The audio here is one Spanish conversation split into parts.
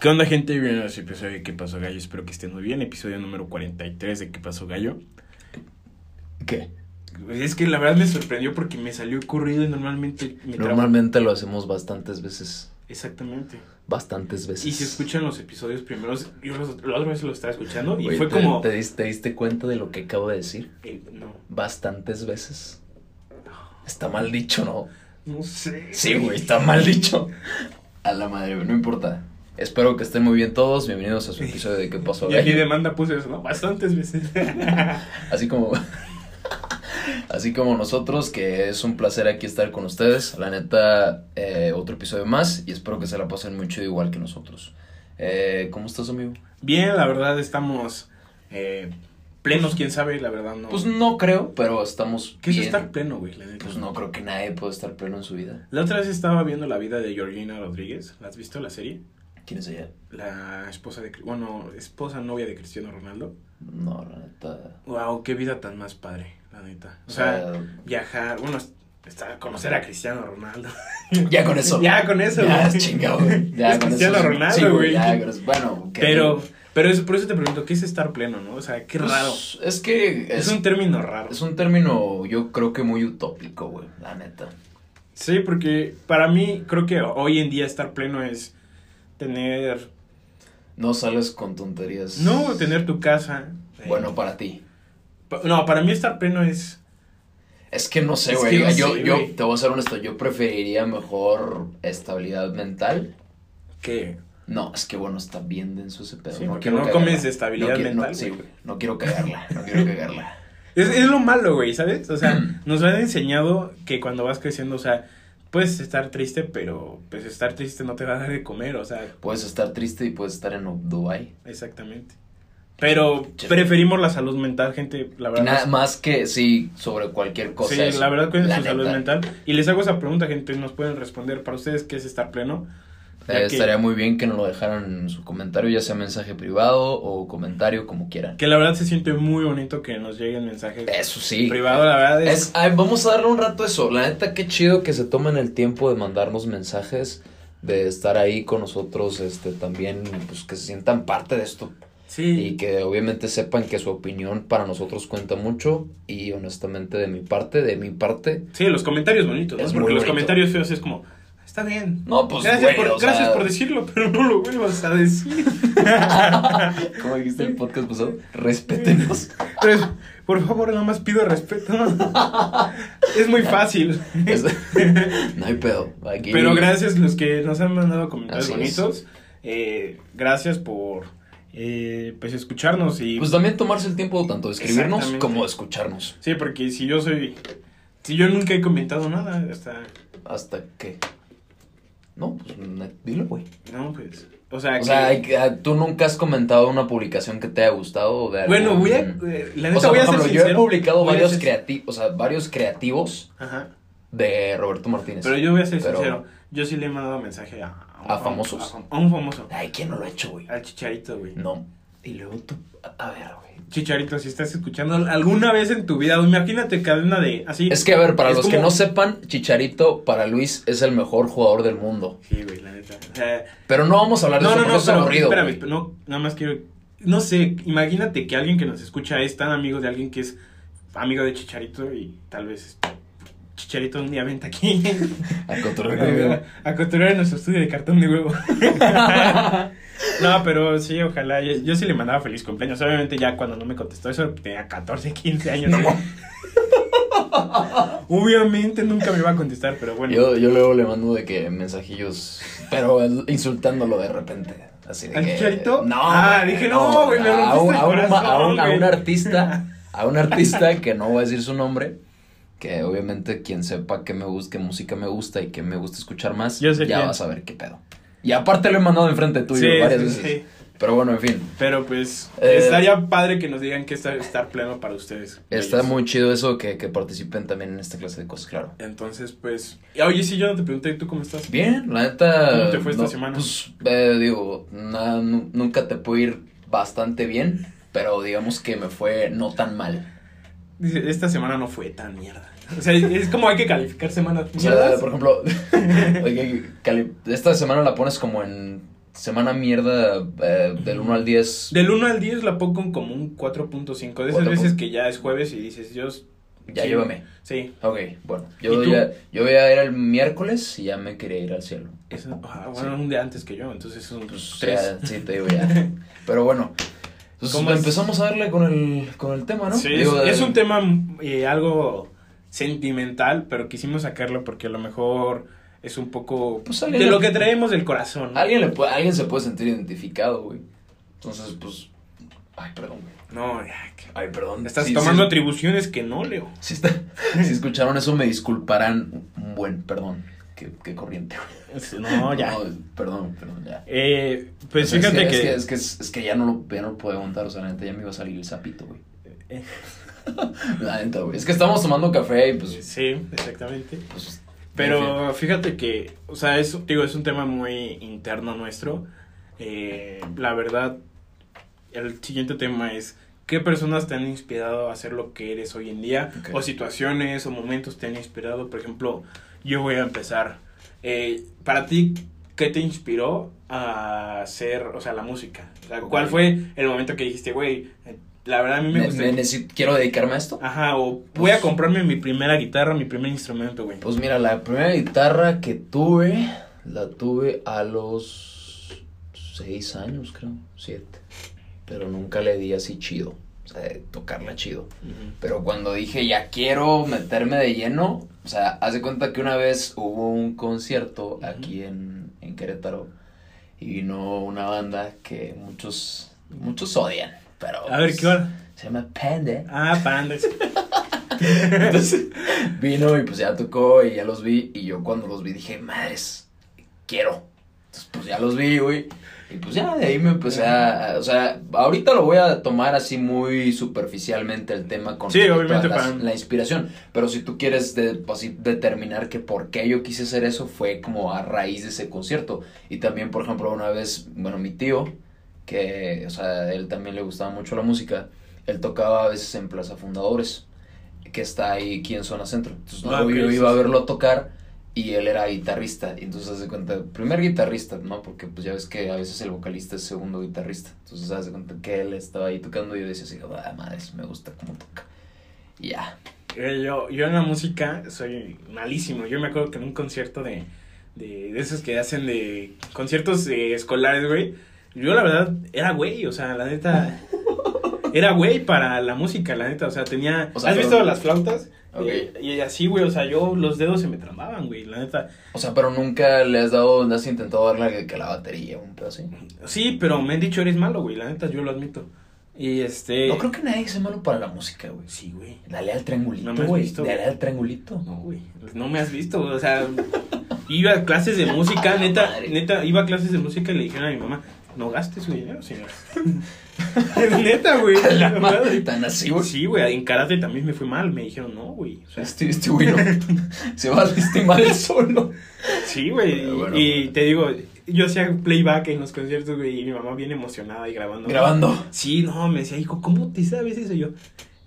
¿Qué onda, gente? Bienvenidos a episodio de ¿Qué pasó, gallo? Espero que estén muy bien. Episodio número 43 de ¿Qué pasó, gallo? ¿Qué? Es que la verdad me sorprendió porque me salió ocurrido y normalmente me traba- Normalmente lo hacemos bastantes veces. Exactamente. Bastantes veces. Y si escuchan los episodios primeros, yo los- la otra vez lo estaba escuchando y fue ¿te- como... ¿te, diste, te diste cuenta de lo que acabo de decir? Eh, no, Bastantes veces. Está mal dicho, ¿no? no sé. Sí, güey, está mal dicho. A la madre, no importa. Espero que estén muy bien todos. Bienvenidos a su episodio de ¿Qué pasó? Y aquí demanda puse eso, ¿no? Bastantes veces. Así como. Así como nosotros, que es un placer aquí estar con ustedes. La neta, eh, otro episodio más. Y espero que se la pasen mucho igual que nosotros. Eh, ¿Cómo estás, amigo? Bien, la verdad estamos eh, plenos, quién sabe, la verdad no. Pues no creo, pero estamos. ¿Qué es bien. estar pleno, güey? La neta? Pues no creo que nadie pueda estar pleno en su vida. La otra vez estaba viendo la vida de Georgina Rodríguez. ¿La has visto la serie? ¿Quién es ella? La esposa de, bueno, esposa novia de Cristiano Ronaldo. No, la neta. Wow, qué vida tan más padre, la neta. O sea, viajar, bueno, está, conocer a Cristiano Ronaldo. ya con eso. ya con eso, Ya güey. es chingado, güey. Ya Es con Cristiano eso. Ronaldo, Sí, güey. ya. Bueno, que- Pero, pero eso, por eso te pregunto, ¿qué es estar pleno, no? O sea, qué Pues, raro. Es que Es, es, un término raro. es un término, yo creo que muy utópico, güey. La neta. Sí, porque para mí creo que hoy en día estar pleno es tener, No sales con tonterías. no tener tu casa. Bueno, para ti. no, para mí estar pleno es, Es que no sé, güey. no yo, sé, yo te voy a ser honesto. Yo preferiría mejor estabilidad mental. que No, es que bueno, está bien denso ese pedo. Sí, no quiero no cagarla. comes de estabilidad No quiero- no, mental, sí, güey. güey. No quiero cagarla. No quiero cagarla. es, es lo malo, güey, ¿sabes? O sea, Mm. nos han enseñado que cuando vas creciendo, o sea, puedes estar triste, pero pues estar triste no te va a dar de comer, o sea, Puedes estar triste y puedes estar en Dubai. exactamente. Pero preferimos la salud mental, gente, la verdad. nada más que sí, sobre cualquier cosa. Sí, eso, la verdad cuiden la su salud mental. Y les hago esa pregunta, gente, nos pueden responder. Para ustedes, ¿qué es estar pleno? Eh, Estaría muy bien que nos lo dejaran en su comentario, ya sea mensaje privado o comentario, como quieran. Que la verdad se siente muy bonito que nos lleguen mensajes Eso sí. privados, la verdad es... Es, ay, vamos a darle un rato a eso. La neta, qué chido que se tomen el tiempo de mandarnos mensajes, de estar ahí con nosotros, este, también, pues que se sientan parte de esto. Sí, Y que obviamente sepan que su opinión para nosotros cuenta mucho. Y honestamente, de mi parte, de mi parte. sí, los comentarios bonitos, ¿no? Es Porque los bonito. comentarios feos es como, está bien. No, pues, gracias, güey, por, o sea- gracias por decirlo, pero no lo vuelvas a decir. ¿Cómo dijiste el podcast pasado? Respétenos. Entonces, por favor, nada más pido respeto. es muy fácil. Es- no hay pedo. Aquí- Pero gracias los que nos han mandado comentarios Así bonitos. Eh, gracias por eh, pues escucharnos y Pues también tomarse el tiempo tanto de escribirnos como de escucharnos. sí, porque si yo soy si yo nunca he comentado nada, hasta Hasta que. No, pues dilo, güey. no pues, o sea, O sea, que- ah, tú nunca has comentado una publicación que te haya gustado o de algún- bueno, voy a eh, la neta O sea, voy por a ser ejemplo, yo sincero. he publicado voy a varios ser- creativos, o sea, varios creativos Ajá. de Roberto Martínez. Pero yo voy a ser Pero- sincero, yo sí le he mandado mensaje a un ¿A fam- famosos? A, a un famoso, Ay, ¿quién no lo ha hecho, güey? al Chicharito, güey. No. Y luego tú, a, ver, güey. Chicharito, si estás escuchando alguna vez en tu vida, imagínate cadena de así. Es que, a ver, para Es los que no sepan, Chicharito para Luis es el mejor jugador del mundo. Sí, güey, la neta. O sea, Pero no vamos a hablar de no, eso no, porque no, es pero aburrido. espérame, güey. no, nada más quiero, no sé, imagínate que alguien que nos escucha es tan amigo de alguien que es amigo de Chicharito y tal vez este, Chicharito un día venta aquí A cotorreo. a, a cotorrear en nuestro estudio de cartón de huevo. no, pero sí, ojalá, yo, yo sí le mandaba feliz cumpleaños, obviamente ya cuando no me contestó eso tenía 14, 15 años. No. Obviamente nunca me iba a contestar, pero bueno. Yo, yo luego le mando de que mensajillos, pero insultándolo de repente. Así de ¿Al que, Chicharito? No. Ah, dije, no, güey, me a, un, a, un, corazón, a un- a güey. un artista, a un artista que no voy a decir su nombre, que obviamente quien sepa qué me gusta, qué música me gusta y que me gusta escuchar más, ya quién. va a saber qué pedo. Y aparte lo he mandado enfrente tuyo Sí, varias sí, veces. sí. Pero bueno, en fin. Pero pues Eh, estaría padre que nos digan que está estar pleno para ustedes. Está Ellos. muy chido eso que, que participen también en esta clase de cosas, claro. Entonces, pues. y, Oye, sí, yo no te pregunté, ¿tú cómo estás? Bien, la neta. ¿Cómo te fue esta semana? Pues, eh, digo, na- nunca te puede ir bastante bien, pero digamos que me fue no tan mal. Dice, esta semana no fue tan mierda. O sea, es como hay que calificar semanas O sea, mierdas. por ejemplo, esta semana la pones como en semana mierda eh, del 1 al 10. Del 1 al 10 la pongo como un 4.5. De esas veces que ya es jueves y dices, Dios. Ya sí, llévame. Sí. Ok, bueno. ¿Y Yo ya, yo voy a ir el miércoles y ya me quería ir al cielo. Es, ah, bueno, un día antes que yo, entonces es un Pues 3. ya, sí, te digo ya. Pero bueno. Entonces empezamos a darle con el, con el tema, ¿no? Sí, Digo, es, es un tema eh, algo sentimental, pero quisimos sacarlo porque a lo mejor es un poco Pues de lo que traemos del corazón. ¿no? Alguien, le puede- alguien se puede sentir identificado, güey. Entonces, pues. Ay, perdón, güey. No, ya, que- Ay, perdón. estás Sí, tomando sí, atribuciones que no, Leo. Si, está- si escucharon eso, me disculparán un buen perdón. Qué, qué corriente. güey. No, ya. No, perdón, perdón, ya. Eh, pues fíjate es que... que, es, que, es, que, es que ya no lo, ya no lo puedo aguantar. O sea, la neta ya me iba a salir el sapito, güey. Eh. La neta, güey. Es que estamos tomando café y pues. Sí, exactamente. pues. Pero fíjate que, o sea, es, digo, es un tema muy interno nuestro. Eh, la verdad, el siguiente tema es, ¿qué personas te han inspirado a hacer lo que eres hoy en día? O situaciones o momentos te han inspirado. Por ejemplo, yo voy a empezar. Eh, para ti, ¿qué te inspiró a hacer, o sea, la música? O sea, ¿Cuál fue el momento que dijiste, güey, la verdad a mí me, Me- gusta... me necesito- quiero dedicarme a esto. Ajá, o voy a comprarme mi primera guitarra, mi primer instrumento, güey. Pues mira, la primera guitarra que tuve, la tuve a los seis años, creo, siete. Pero nunca le di así chido, o sea, de tocarla chido. Pero cuando dije ya quiero meterme de lleno, o sea, haz de cuenta que una vez hubo un concierto aquí en, en Querétaro y vino una banda que muchos, muchos odian, pero... A ver, pues, ¿qué hora? Se llama Panda. Ah, pandas. Entonces vino y pues ya tocó y ya los vi. Y yo cuando los vi dije, madres, quiero. Entonces pues ya los vi, güey. Y pues ya de ahí me empecé a. O sea, ahorita lo voy a tomar así muy superficialmente el tema con Sí, obviamente, la inspiración. Pero si tú quieres de- así determinar que por qué yo quise hacer eso fue como a raíz de ese concierto. Y también, por ejemplo, una vez, bueno, mi tío, que, o sea, él también le gustaba mucho la música, él tocaba a veces en Plaza Fundadores que está ahí aquí en zona centro. Entonces Ah, luego ok, yo iba a verlo tocar y él era guitarrista. Y entonces haz de cuenta, primer guitarrista, ¿no? Porque pues ya ves que a veces el vocalista es segundo guitarrista. Entonces haz de cuenta que él estaba ahí tocando y yo decía así, ah, madre, me gusta cómo toca. Y ya. Eh, yo, yo en la música soy malísimo. Yo me acuerdo que en un concierto de, de, de esos que hacen de conciertos eh, escolares, güey. Yo la verdad era güey, o sea, la neta. Era güey para la música, la neta. O sea, tenía. O sea, ¿Has pero- visto las flautas? Eh, y así, güey, o sea, yo los dedos se me tramaban, güey, la neta. O sea, pero nunca le has dado, no has intentado darle que, la batería, un pedo así. Sí, pero me han dicho eres malo, güey, la neta, yo lo admito. Y este. No creo que nadie sea malo para la música, güey. Sí, güey. Dale al triangulito, No güey. Dale al triangulito. No, güey. No me has visto, güey, o sea, iba a clases de música, neta, neta, iba a clases de música y le dijeron a mi mamá, no gastes su dinero, señor. neta, güey. la madre. Tan así, güey. Sí, güey, en karate también me fue mal, me dijeron, no, güey. O sea, Este, este güey no. Se va a lastimar el solo. sí, güey. Bueno. y te digo, yo hacía playback en los conciertos, güey, y mi mamá bien emocionada y grabando. Grabando. Sí, no, me decía, hijo, ¿cómo te sabes eso? Y yo,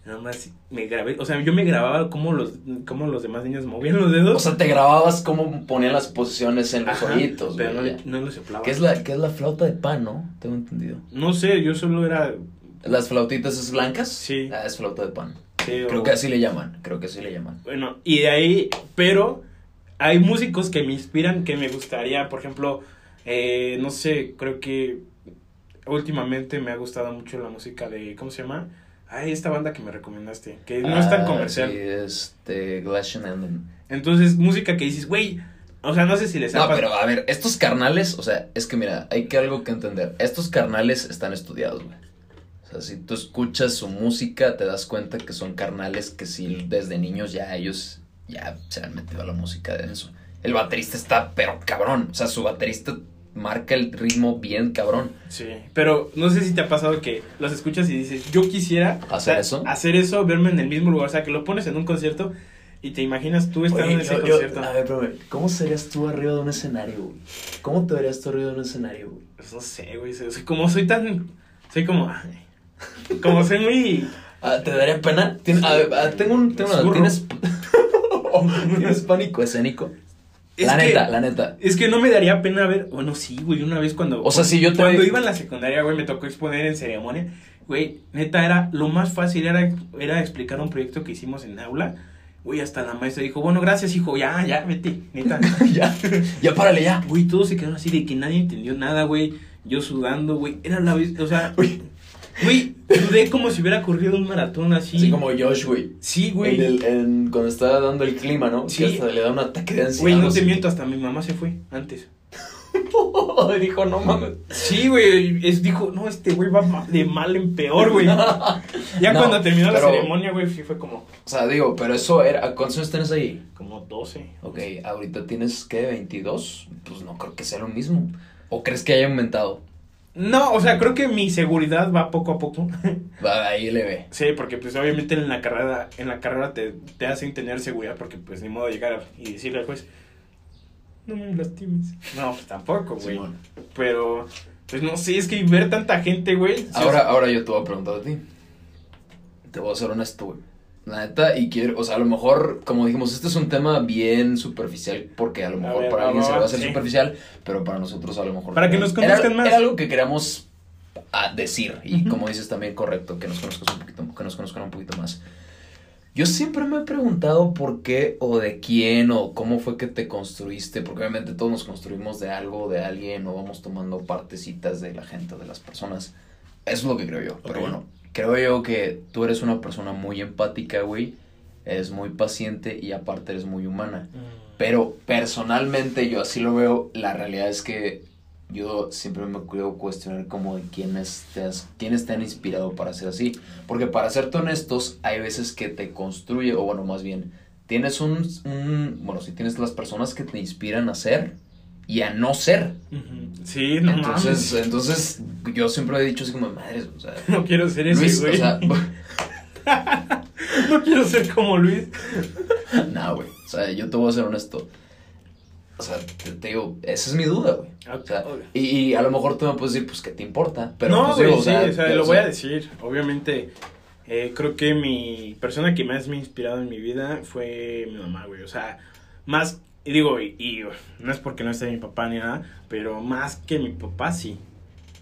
nada más me grabé, o sea, yo me grababa cómo los, cómo los demás niños movían los dedos. O sea, te grababas cómo ponían las posiciones en los ojitos, pero no, no lo soplaba. ¿Qué es, la, ¿Qué es la flauta de pan, no? Tengo entendido. No sé, yo solo era. ¿Las flautitas es blancas? Sí. Ah, es flauta de pan. sí, Creo o- que así le llaman. Creo que así le llaman. Bueno, y de ahí, pero hay músicos que me inspiran, que me gustaría, por ejemplo, eh, no sé, creo que últimamente me ha gustado mucho la música de, ¿cómo se llama? Ay, esta banda que me recomendaste, que no es tan Ah, comercial. Sí, este. Glacian Ending. Entonces, música que dices, güey, o sea, no sé si les No, pero a ver, estos carnales, o sea, es que mira, hay que algo que entender. Estos carnales están estudiados, güey. O sea, si tú escuchas su música, te das cuenta que son carnales que sí, desde niños ya ellos ya se han metido a la música de eso. El baterista está, pero cabrón. O sea, su baterista marca el ritmo bien cabrón. Sí, pero no sé si te ha pasado que los escuchas y dices, yo quisiera ¿Hacer o sea, eso? hacer eso, verme en el mismo lugar, o sea, que lo pones en un concierto y te imaginas tú estando Oye, en ese yo- yo- concierto. a ver, espérame, ¿cómo serías tú arriba de un escenario, güey? ¿Cómo te verías tú arriba de un escenario, güey? Pues no sé, güey, como soy tan, soy como, como soy muy, Ah, ¿Te daría pena? Tien- a ver, ah, tengo un... Tengo una- Zurro. ¿Tienes... ¿Tienes pánico escénico? Es la que- neta, la neta. Es que no me daría pena ver. Bueno, sí, güey, una vez cuando. O sea, si yo te- Cuando iba en la secundaria, güey, me tocó exponer en ceremonia. Güey, neta, era. Lo más fácil era, era explicar un proyecto que hicimos en aula. Güey, hasta la maestra dijo, bueno, gracias, hijo, ya, ya, vete, neta. ya, ya párale, ya. Güey, todos se quedaron así de que nadie entendió nada, güey. Yo sudando, güey. Era la vez, o sea, Uy. Güey, sudé como si hubiera corrido un maratón así. Así como Josh, güey. Sí, güey. En el- en- cuando estaba dando el clima, ¿no? Sí. Que hasta le da un ataque de ansiedad. Güey, no te miento, hasta mi mamá se fue antes. Dijo, no mames. Sí, güey, es, dijo, no, este güey va ma- de mal en peor, güey. Ya No, cuando terminó la ceremonia, güey, sí fue como, O sea, digo, pero eso era. ¿Cuántos años tienes ahí? como 12. Ok, ahorita tienes, ¿qué? ¿22? Pues no creo que sea lo mismo. ¿O crees que haya aumentado? No, o sea, creo que mi seguridad va poco a poco. Va, ahí le ve. sí, porque pues obviamente en la carrera, en la carrera te, te hacen tener seguridad porque pues ni modo de llegar y decirle al juez, no me lastimes. No, pues tampoco, güey. Pero, pues no sé, es que ver tanta gente, güey. Ahora, ahora yo te voy a preguntar a ti. Te voy a ser honesto, güey. La neta, y quiero, o sea, a lo mejor, como dijimos, este es un tema bien superficial, porque a lo mejor ver, para alguien se le va a hacer sí. superficial, pero para nosotros a lo mejor. Para que nos conozcan era- más. Era algo que queríamos ah, decir, y Ujú. como dices también, correcto, que nos conozcan un poquito, que nos conozcan un poquito más. Yo siempre me he preguntado por qué o de quién o cómo fue que te construiste, porque obviamente todos nos construimos de algo, de alguien, o vamos tomando partecitas de la gente, de las personas. Eso es lo que creo yo. Pero Ok. bueno, creo yo que tú eres una persona muy empática, güey. Eres muy paciente y aparte eres muy humana. Mm. Pero personalmente yo así lo veo. La realidad es que yo siempre me quiero cuestionar como de quiénes te, has- quiénes te han inspirado para ser así. Porque para serte honestos, hay veces que te construye, o bueno, más bien, tienes un, un bueno, si tienes las personas que te inspiran a ser y a no ser. Sí, no entonces, mames. entonces, yo siempre he dicho así como, madres, o sea, No quiero ser ese, Luis, güey. o sea, no quiero ser como Luis. no, güey, o sea, yo te voy a ser honesto. O sea, te, te digo, esa es mi duda, güey. O sea, y, y a lo mejor tú me puedes decir, pues, ¿qué te importa? Pero, no, pues, güey, digo, sí, o sea, lo voy a decir. Obviamente, eh, creo que mi persona que más me ha inspirado en mi vida fue mi mamá, güey. O sea, más, y digo, y, y, no es porque no esté mi papá ni nada, pero más que mi papá, sí.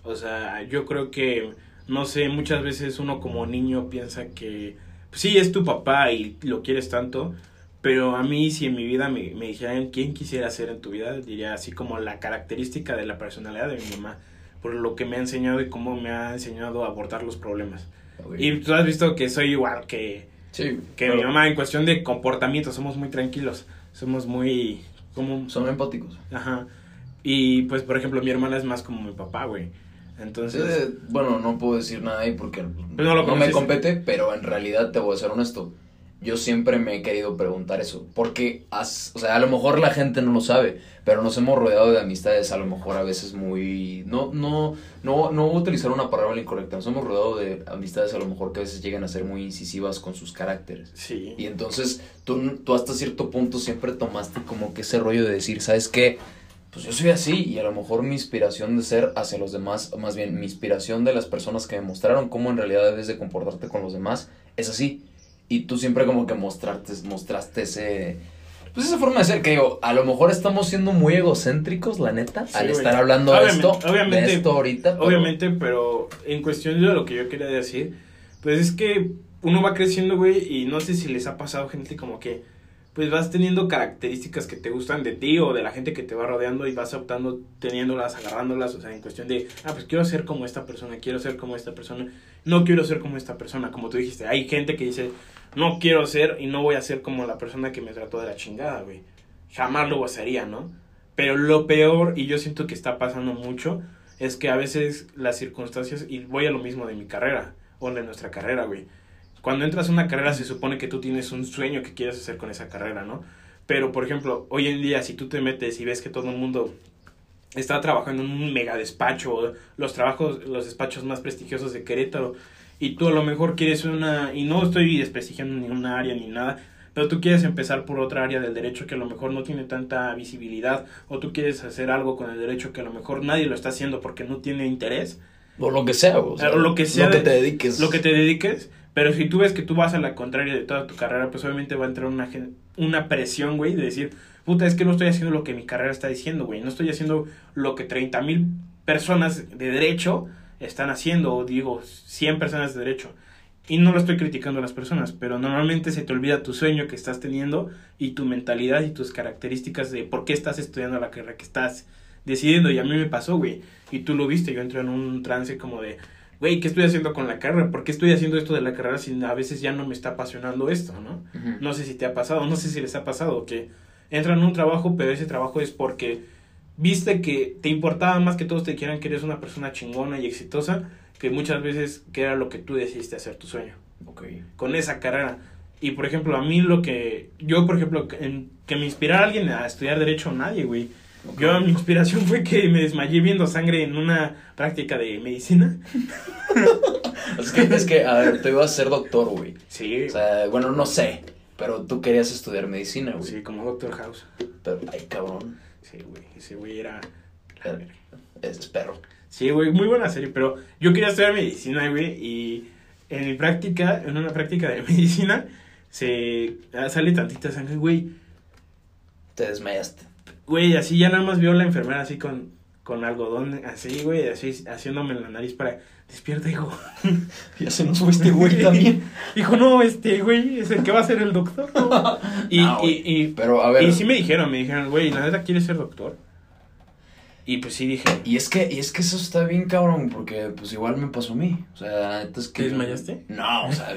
O sea, yo creo que, no sé, muchas veces uno como niño piensa que, pues, sí, es tu papá y lo quieres tanto. Pero a mí, si en mi vida me, me dijeran quién quisiera ser en tu vida, diría así como la característica de la personalidad de mi mamá por lo que me ha enseñado y cómo me ha enseñado a abordar los problemas. Y tú has visto que soy igual que, sí, que pero mi mamá en cuestión de comportamiento, somos muy tranquilos, somos muy... Como, Son empáticos. ajá. Y pues, por ejemplo, mi hermana es más como mi papá, güey. Entonces... Eh, bueno, no puedo decir nada ahí porque Pues no lo no me compete, pero en realidad te voy a ser honesto. Yo siempre me he querido preguntar eso, porque, as- o sea, a lo mejor la gente no lo sabe, pero nos hemos rodeado de amistades a lo mejor a veces muy, no, no, no, no voy a utilizar una palabra incorrecta, nos hemos rodeado de amistades a lo mejor que a veces llegan a ser muy incisivas con sus caracteres. Sí. Y entonces tú, tú hasta cierto punto siempre tomaste como que ese rollo de decir, ¿sabes qué? Pues yo soy así y a lo mejor mi inspiración de ser hacia los demás, o más bien mi inspiración de las personas que me mostraron cómo en realidad debes de comportarte con los demás, es así. Y tú siempre como que mostraste, mostraste ese... Pues esa forma de ser que digo, a lo mejor estamos siendo muy egocéntricos, la neta, Sí, al estar hablando de Obviamente- esto, obviamente- de esto ahorita. pero- Obviamente, pero en cuestión de lo que yo quería decir, pues es que uno va creciendo, güey, y no sé si les ha pasado gente como que, pues vas teniendo características que te gustan de ti o de la gente que te va rodeando y vas optando, teniéndolas, agarrándolas, o sea, en cuestión de, ah, pues quiero ser como esta persona, quiero ser como esta persona, no quiero ser como esta persona, como tú dijiste, hay gente que dice, no quiero ser y no voy a ser como la persona que me trató de la chingada, güey, jamás lo haría, ¿no? Pero lo peor, y yo siento que está pasando mucho, es que a veces las circunstancias, y voy a lo mismo de mi carrera, o de nuestra carrera, güey. Cuando entras a una carrera se supone que tú tienes un sueño que quieres hacer con esa carrera, ¿no? Pero, por ejemplo, hoy en día, si tú te metes y ves que todo el mundo está trabajando en un mega despacho, los trabajos, los despachos más prestigiosos de Querétaro, y tú a lo mejor quieres una, y no estoy desprestigiando ninguna área ni nada, pero tú quieres empezar por otra área del derecho que a lo mejor no tiene tanta visibilidad, o tú quieres hacer algo con el derecho que a lo mejor nadie lo está haciendo porque no tiene interés, O lo que sea, o sea, O lo que sea Lo que te dediques. lo que te dediques, pero si tú ves que tú vas a la contraria de toda tu carrera, pues obviamente va a entrar una, una presión, güey, de decir, puta, es que no estoy haciendo lo que mi carrera está diciendo, güey. No estoy haciendo lo que 30 mil personas de derecho están haciendo, o digo, 100 personas de derecho. Y no lo estoy criticando a las personas, pero normalmente se te olvida tu sueño que estás teniendo y tu mentalidad y tus características de por qué estás estudiando la carrera que estás decidiendo. Y a mí me pasó, güey. Y tú lo viste, yo entré en un trance como de, güey, ¿qué estoy haciendo con la carrera? ¿Por qué estoy haciendo esto de la carrera si a veces ya no me está apasionando esto, no? No sé si te ha pasado, no sé si les ha pasado que entran en un trabajo, pero ese trabajo es porque viste que te importaba más que todos te quieran que eres una persona chingona y exitosa, que muchas veces que era lo que tú decidiste hacer tu sueño, Ok. con esa carrera. Y por ejemplo, a mí lo que, yo por ejemplo, que- en- que me inspirara a alguien a estudiar derecho, nadie, güey. Yo, mi inspiración fue que me desmayé viendo sangre en una práctica de medicina. Es que, es que, a ver, tú ibas a ser doctor, güey. Sí, O sea, bueno, no sé, pero tú querías estudiar medicina, güey. sí, como Doctor House. Pero, ay, cabrón, Sí, güey, ese güey era... Es perro. Sí, güey, muy buena serie, pero yo quería estudiar medicina, güey, y en mi práctica, en una práctica de medicina, se ah, sale tantita sangre, güey. Te desmayaste. Güey, así ya nada más vio la enfermera así con, con algodón, así, güey, así haciéndome en la nariz para, despierta, hijo. Ya se nos fue este güey también. Dijo, no, este, güey, es el que va a ser el doctor. ¿no?". Y, Ah, y, güey. y, Pero, a ver. y sí me dijeron, me dijeron, güey, ¿la neta quieres ser doctor? Y pues sí dije, Y es que, y es que eso está bien cabrón, porque pues igual me pasó a mí. O sea, la neta es que. ¿Te desmayaste? No, o sea,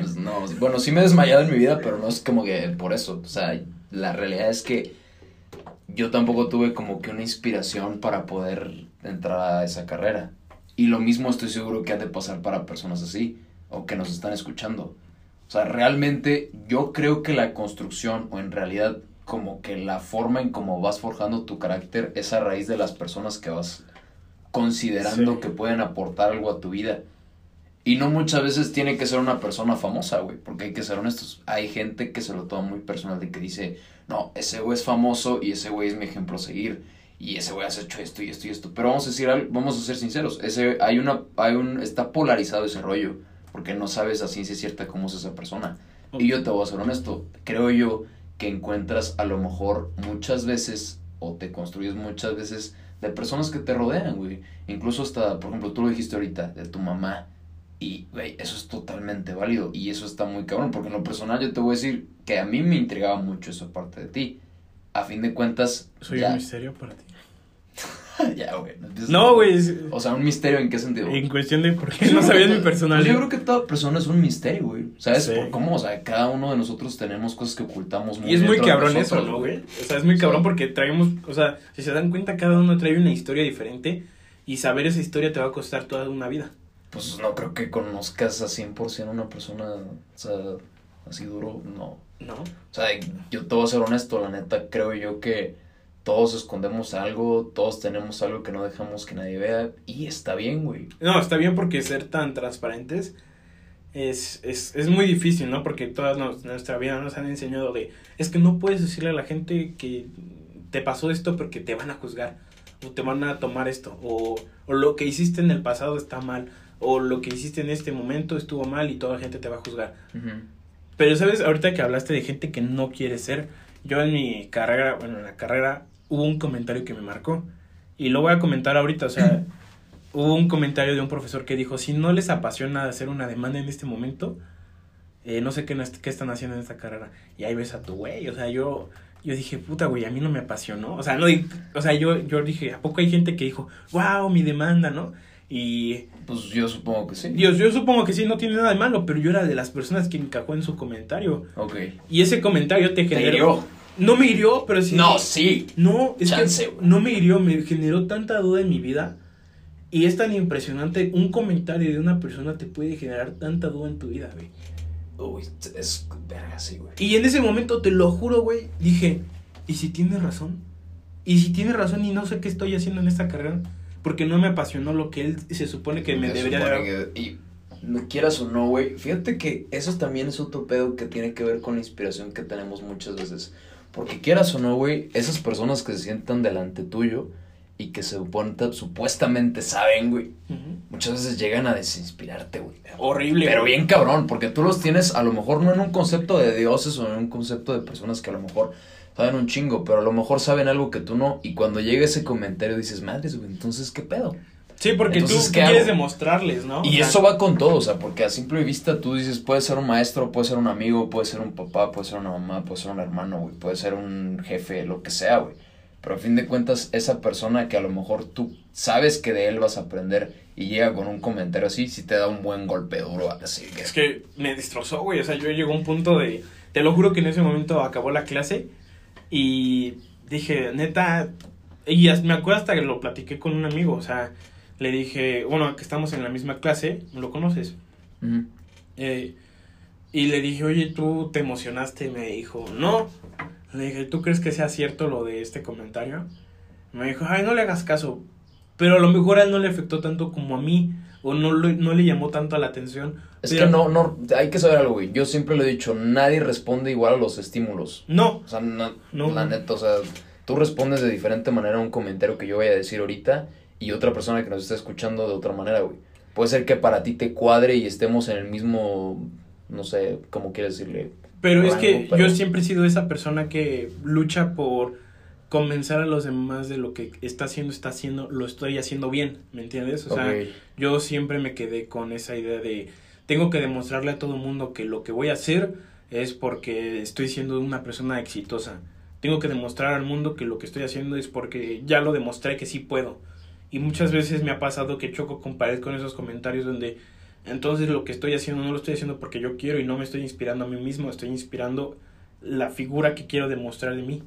pues, no. Bueno, sí me he desmayado en mi vida, pero no es como que por eso. O sea, la realidad es que yo tampoco tuve como que una inspiración para poder entrar a esa carrera. Y lo mismo estoy seguro que ha de pasar para personas así, o que nos están escuchando. O sea, realmente yo creo que la construcción, o en realidad como que la forma en cómo vas forjando tu carácter es a raíz de las personas que vas considerando Sí. que pueden aportar algo a tu vida. Y no muchas veces tiene que ser una persona famosa, güey, porque hay que ser honestos. Hay gente que se lo toma muy personal de que dice, no, ese güey es famoso y ese güey es mi ejemplo a seguir. Y ese güey has hecho esto y esto y esto. Pero vamos a decir vamos a ser sinceros. Ese, hay una, hay un, está polarizado ese rollo. Porque no sabes a ciencia cierta cómo es esa persona. Y yo te voy a ser honesto. Creo yo que encuentras a lo mejor muchas veces, o te construyes muchas veces, de personas que te rodean, güey. Incluso hasta, por ejemplo, tú lo dijiste ahorita, de tu mamá. Y, güey, eso es totalmente válido. Y eso está muy cabrón. Porque en lo personal yo te voy a decir que a mí me intrigaba mucho esa parte de ti. A fin de cuentas, soy ya, un misterio para ti. ya, güey. no güey, es- O sea, un misterio en qué sentido. en cuestión de por qué no sabías mi que- personalidad. pues yo creo que toda persona es un misterio, güey. ¿Sabes Sí. por cómo? O sea, cada uno de nosotros tenemos cosas que ocultamos Y es muy cabrón eso, ¿no, güey? O sea, es muy Sí. cabrón porque traemos, o sea, si se dan cuenta, cada uno trae una historia diferente y saber esa historia te va a costar toda una vida. Pues no creo que conozcas a 100% a una persona, o sea, así duro, no. ¿No? O sea, yo te voy a ser honesto, la neta, creo yo que todos escondemos algo, todos tenemos algo que no dejamos que nadie vea y está bien, güey. No, está bien porque ser tan transparentes es, es, es muy difícil, ¿no? Porque toda nos- nuestra vida nos han enseñado de, es que no puedes decirle a la gente que te pasó esto porque te van a juzgar, o te van a tomar esto, o, o lo que hiciste en el pasado está mal, o lo que hiciste en este momento estuvo mal y toda la gente te va a juzgar. Pero, ¿sabes? Ahorita que hablaste de gente que no quiere ser, yo en mi carrera, bueno, en la carrera, hubo un comentario que me marcó. Y lo voy a comentar ahorita, o sea, hubo un comentario de un profesor que dijo, si no les apasiona hacer una demanda en este momento, eh, no sé qué, qué están haciendo en esta carrera. Y ahí ves a tu güey, o sea, yo... Yo dije, puta, güey, a mí no me apasionó. O sea, no, o sea, yo, yo dije, ¿a poco hay gente que dijo, wow, mi demanda, ¿no? Y Pues yo supongo que sí. Dios, yo supongo que sí, no tiene nada de malo, pero yo era de las personas que encajó en su comentario. Ok. Y ese comentario te ¿Te generó. hirió? No me hirió, pero sí. No, sí. No, es Chance, que no me hirió, me generó tanta duda en mi vida. Y es tan impresionante, un comentario de una persona te puede generar tanta duda en tu vida, güey. Uy, es verga, sí, güey. Y en ese momento, te lo juro, güey, dije, ¿y si tiene razón? ¿Y si tiene razón y no sé qué estoy haciendo en esta carrera? Porque no me apasionó lo que él se supone que me debería de que- y no quieras o no, güey. Fíjate que eso también es otro pedo que tiene que ver con la inspiración que tenemos muchas veces. Porque quieras o no, güey, esas personas que se sientan delante tuyo y que se supone- supuestamente saben, güey, muchas veces llegan a desinspirarte, güey. Horrible. Pero bien cabrón, porque tú los tienes a lo mejor no en un concepto de dioses o en un concepto de personas que a lo mejor saben un chingo, pero a lo mejor saben algo que tú no. Y cuando llega ese comentario dices, madres, güey, entonces, ¿qué pedo? Sí, porque Entonces, tú ¿qué quieres hago? demostrarles, ¿no? O Y sea, eso va con todo, o sea, porque a simple vista tú dices, puede ser un maestro, puede ser un amigo, puede ser un papá, puede ser una mamá, puede ser un hermano, güey, puede ser un jefe, lo que sea, güey. Pero a fin de cuentas, esa persona que a lo mejor tú sabes que de él vas a aprender y llega con un comentario así, sí te da un buen golpe duro, así que... Es que me destrozó, güey. O sea, yo llegó a un punto de. Te lo juro que en ese momento acabó la clase y dije, neta. Y me acuerdo hasta que lo platiqué con un amigo. O sea, le dije, bueno, que estamos en la misma clase, ¿lo conoces? Eh, y le dije, oye, tú te emocionaste. Y me dijo, no. Le dije, ¿tú crees que sea cierto lo de este comentario? Me dijo, ay, no le hagas caso. Pero a lo mejor a él no le afectó tanto como a mí. O no, le- no le llamó tanto la atención. Es Pero- que no, no, hay que saber algo, güey. Yo siempre lo he dicho, nadie responde igual a los estímulos. No, O sea, no, No. la neta, o sea, tú respondes de diferente manera a un comentario que yo voy a decir ahorita y otra persona que nos está escuchando de otra manera, güey. Puede ser que para ti te cuadre y estemos en el mismo, no sé, cómo quieres decirle. Pero es que pero- yo siempre he sido esa persona que lucha por convencer a los demás de lo que está haciendo, está haciendo, lo estoy haciendo bien, ¿me entiendes? O sea, yo siempre me quedé con esa idea de tengo que demostrarle a todo el mundo que lo que voy a hacer es porque estoy siendo una persona exitosa. Tengo que demostrar al mundo que lo que estoy haciendo es porque ya lo demostré que sí puedo. Y muchas veces me ha pasado que choco con pared con esos comentarios donde entonces lo que estoy haciendo no lo estoy haciendo porque yo quiero y no me estoy inspirando a mí mismo, estoy inspirando la figura que quiero demostrar de mí.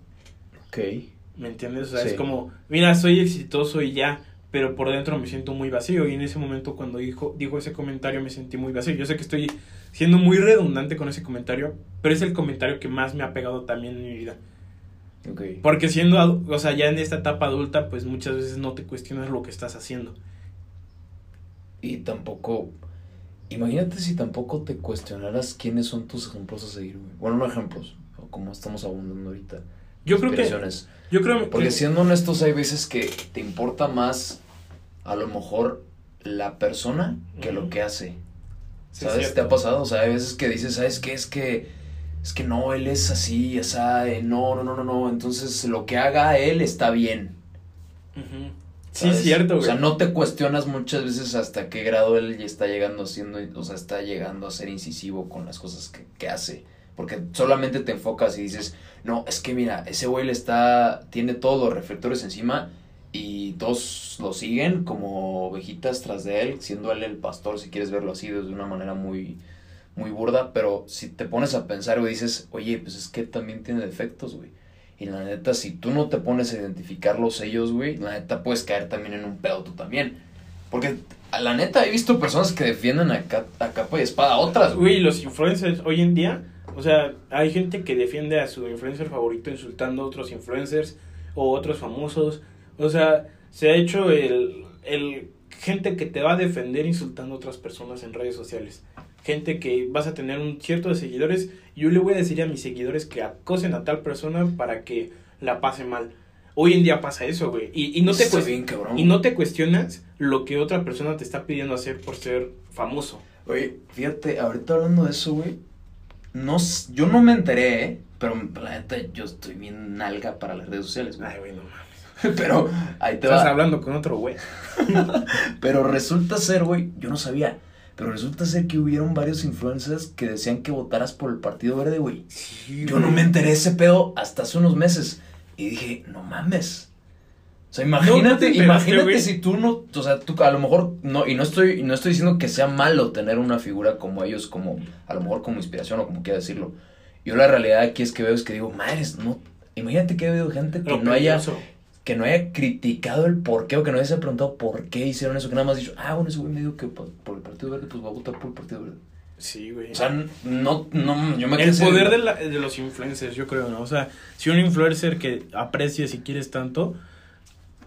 Ok. ¿Me entiendes? O sea, es como, mira, soy exitoso y ya, pero por dentro me siento muy vacío. Y en ese momento cuando dijo, dijo ese comentario me sentí muy vacío. Yo sé que estoy siendo muy redundante con ese comentario, pero es el comentario que más me ha pegado también en mi vida. Porque siendo, o sea, ya en esta etapa adulta, pues muchas veces no te cuestionas lo que estás haciendo. Y tampoco, imagínate si tampoco te cuestionaras quiénes son tus ejemplos a seguir, güey. Bueno, no ejemplos, o como estamos abundando ahorita. Yo creo que, yo creo Porque que, siendo honestos, hay veces que te importa más, a lo mejor, la persona que lo que hace. ¿Sabes? ¿Te ha pasado? O sea, hay veces que dices, ¿sabes qué? Es que, es que no, él es así, esa, no, no, no, no, no. Entonces, lo que haga él está bien. Sí, cierto, O güey. sea, no te cuestionas muchas veces hasta qué grado él ya está llegando siendo, o sea, está llegando a ser incisivo con las cosas que, que hace. Porque solamente te enfocas y dices, no, es que mira, ese güey le está, tiene todos los reflectores encima y todos lo siguen como ovejitas tras de él, siendo él el pastor, si quieres verlo así, de una manera muy, muy burda. Pero si te pones a pensar, güey, dices, oye, pues es que también tiene defectos, güey. Y la neta, si tú no te pones a identificarlos ellos, güey, la neta puedes caer también en un pedo tú también. Porque la neta he visto personas que defienden a, a capa y espada a otras, güey. Güey, los influencers hoy en día, o sea, hay gente que defiende a su influencer favorito insultando a otros influencers o otros famosos. O sea, se ha hecho el, el gente que te va a defender insultando a otras personas en redes sociales. Gente que vas a tener un cierto de seguidores. Yo le voy a decir a mis seguidores que acosen a tal persona para que la pase mal. Hoy en día pasa eso, güey. Y, y no te bien, y no te cuestionas lo que otra persona te está pidiendo hacer por ser famoso. Oye, fíjate, ahorita hablando de eso, güey, no, yo no me enteré, ¿eh? Pero la neta, yo estoy bien nalga para las redes sociales, güey. Ay, güey, no mames. Pero ahí te Estás va. hablando con otro güey. Pero resulta ser, güey, yo no sabía. Pero resulta ser que hubieron varios influencers que decían que votaras por el Partido Verde, güey. Yo no me enteré ese pedo hasta hace unos meses. Y dije, no mames. O sea, No, no imagínate, imagínate si tú no, o sea, tú a lo mejor, no, y no estoy, no estoy diciendo que sea malo tener una figura como ellos, como, a lo mejor como inspiración o como quiera decirlo. Yo la realidad aquí es que veo es que digo, madres, no, imagínate que ha habido gente que Lo no haya, que no haya criticado el por qué o que no haya preguntado por qué hicieron eso, que nada más dicho, ah, bueno, ese güey me dijo que por, por el Partido Verde, pues voy a votar por el Partido Verde. Sí, güey. O sea, no, no, yo me el poder de, la- de los influencers, yo creo, ¿no? O sea, si un influencer que aprecias y quieres tanto,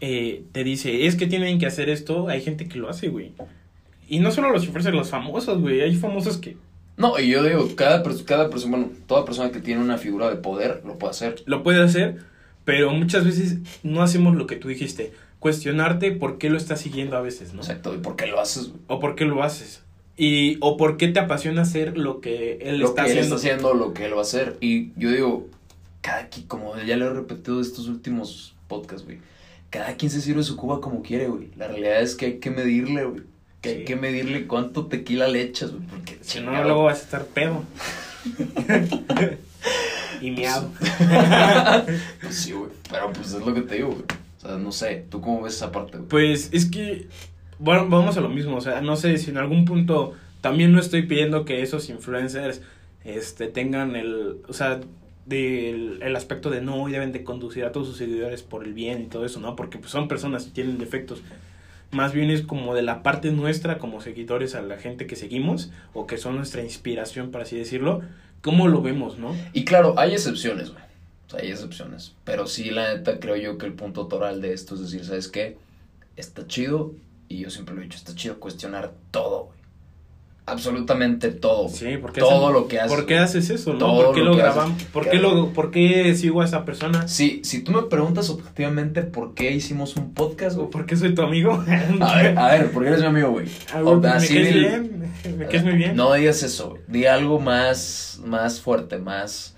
eh, te dice, es que tienen que hacer esto, hay gente que lo hace, güey. Y no solo los influencers, los famosos, güey. Hay famosos que No, y yo digo, cada, cada persona, bueno, toda persona que tiene una figura de poder lo puede hacer. lo puede hacer, pero muchas veces no hacemos lo que tú dijiste. Cuestionarte por qué lo estás siguiendo a veces, ¿no? Exacto, ¿y por qué lo haces? güey? O por qué lo haces. Y, o por qué te apasiona hacer lo que él lo está que él haciendo. está haciendo, lo que él va a hacer. Y yo digo, cada quien, como ya lo he repetido estos últimos podcasts, güey, cada quien se sirve su cuba como quiere, güey. La realidad es que hay que medirle, güey. Que hay que medirle cuánto tequila le echas, güey. Porque Si no, luego vas a estar pedo. y miado. Pues sí, güey. Pero pues es lo que te digo, güey. O sea, no sé, ¿tú cómo ves esa parte, güey? Pues es que, bueno, vamos a lo mismo, o sea, no sé si en algún punto también no estoy pidiendo que esos influencers este, tengan el, o sea, del el aspecto de no, deben de conducir a todos sus seguidores por el bien y todo eso, ¿no? Porque pues, son personas y tienen defectos. Más bien es como de la parte nuestra como seguidores a la gente que seguimos o que son nuestra inspiración, por así decirlo, ¿cómo lo vemos, no? Y claro, hay excepciones, güey. Hay excepciones. Pero sí, la neta, creo yo que el punto toral de esto es decir, ¿sabes qué? Está chido, y yo siempre lo he dicho, está chido cuestionar todo, güey. Absolutamente todo. Sí, porque Todo lo que haces. ¿Por qué haces eso, no? Todo ¿Por qué lo lo, haces. grabamos? ¿Por qué, lo, ¿Por qué sigo a esa persona? Sí, si tú me preguntas objetivamente por qué hicimos un podcast, ¿O güey. por qué soy tu amigo? A ver, a ver, porque eres mi amigo, güey. Ah, pues, así me caes bien, me caes muy bien. No digas eso, güey. Di algo más, más fuerte, más,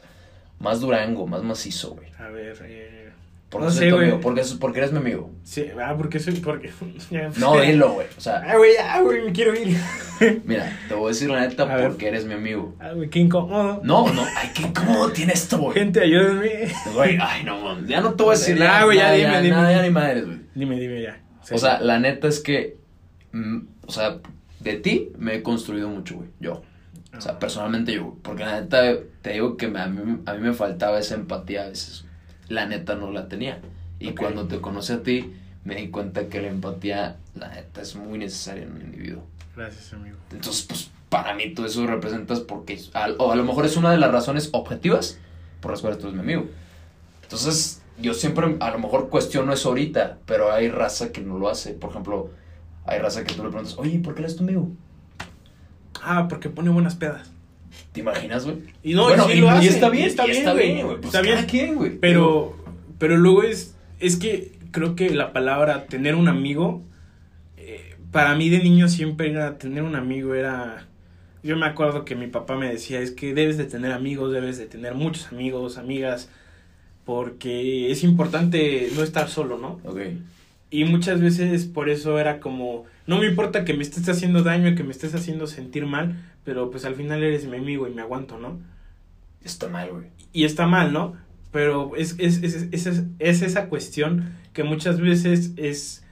más durango, más macizo, güey. A ver, eh... Porque No sé, güey. porque, porque eres mi amigo. Sí, ah, porque soy... Porque... No, dilo, güey. O sea, Ah, güey, ah, güey, me quiero ir. mira, te voy a decir la neta A ver. porque eres mi amigo. Ah, güey, qué incómodo. No, no, ay, qué cómodo tiene esto, güey. Gente, ayúdenme. Güey, ay, no, man, ya no te voy a decir Nah, nada, güey, ya dime, dime. nada, ya ni madres, güey. Dime, dime ya. Sí. O sea, la neta es que, mm, o sea, de ti me he construido mucho, güey, yo. O sea, Ah. personalmente yo. Porque la neta, te digo que me- a, mí, a mí me faltaba esa empatía a veces. La neta no la tenía. Y Ok. cuando te conocí a ti, me di cuenta que la empatía, la neta, es muy necesaria en un individuo. Gracias, amigo. Entonces, pues, para mí tú eso representas porque, a- o a lo mejor es una de las razones objetivas por las cuales tú eres mi amigo. Entonces, yo siempre, a lo mejor cuestiono eso ahorita, pero hay raza que no lo hace. Por ejemplo, hay raza que tú le preguntas, oye, ¿por qué eres tu amigo? Ah, porque pone buenas pedas. ¿Te imaginas, güey? Y no, bueno, y sí y, lo hace, está bien, y está bien, está bien, güey. Pues Está bien. güey. Pero, pero luego es, es que creo que la palabra tener un amigo, eh, para mí de niño siempre era, tener un amigo era, yo me acuerdo que mi papá me decía, es que debes de tener amigos, debes de tener muchos amigos, amigas, porque es importante no estar solo, ¿no? Ok. Y muchas veces por eso era como, no me importa que me estés haciendo daño, que me estés haciendo sentir mal, pero pues al final eres mi amigo y me aguanto, ¿no? Está mal, güey. y está mal, ¿no? Pero es, es, es, es, es- es esa cuestión que muchas veces es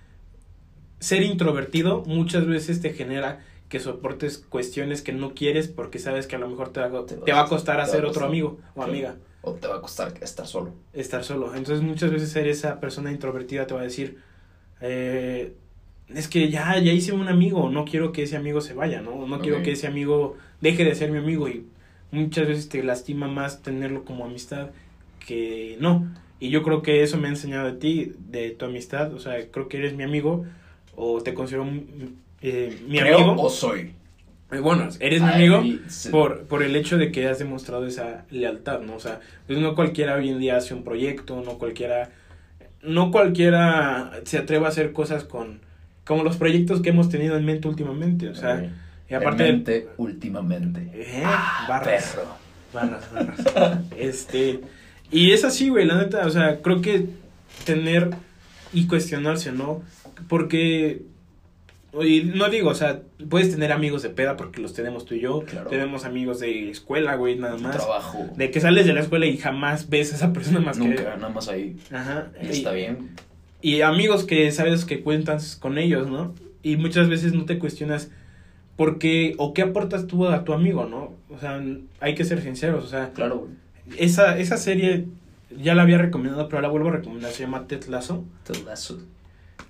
ser introvertido, muchas veces te genera que soportes cuestiones que no quieres porque sabes que a lo mejor te va, a- Te va a costar hacer otro amigo o amiga, O te va a costar estar solo. estar solo. Entonces muchas veces ser esa persona introvertida te va a decir, eh, es que ya, ya hice un amigo, no quiero que ese amigo se vaya, ¿no? No quiero que ese amigo deje de ser mi amigo y muchas veces te lastima más tenerlo como amistad que no. Y yo creo que eso me ha enseñado de ti, de tu amistad, o sea, creo que eres mi amigo o te considero eh, mi Creo amigo. o soy. Eh, Bueno, eres mi Ay, amigo por, por el hecho de que has demostrado esa lealtad, ¿no? O sea, pues no cualquiera hoy en día hace un proyecto, no cualquiera, no cualquiera se atreve a hacer cosas con, como los proyectos que hemos tenido en mente últimamente, o sea, y aparte, En mente, últimamente. eh, Ah, barras, perro. barras, barras, este, y es así, güey, la neta, o sea, creo que tener y cuestionarse, ¿no? Porque, y no digo, o sea, puedes tener amigos de peda porque los tenemos tú y yo, Claro. tenemos amigos de escuela, güey, nada más. Trabajo. De que sales de la escuela y jamás ves a esa persona más Nunca, que... nada más ahí. Ajá. Y está bien. Y amigos que sabes que cuentas con ellos, ¿no? Y muchas veces no te cuestionas por qué o qué aportas tú a tu amigo, ¿no? O sea, hay que ser sinceros, o sea, Claro, güey. esa, esa serie ya la había recomendado, pero la vuelvo a recomendar, se llama Ted Lasso. Te lazo.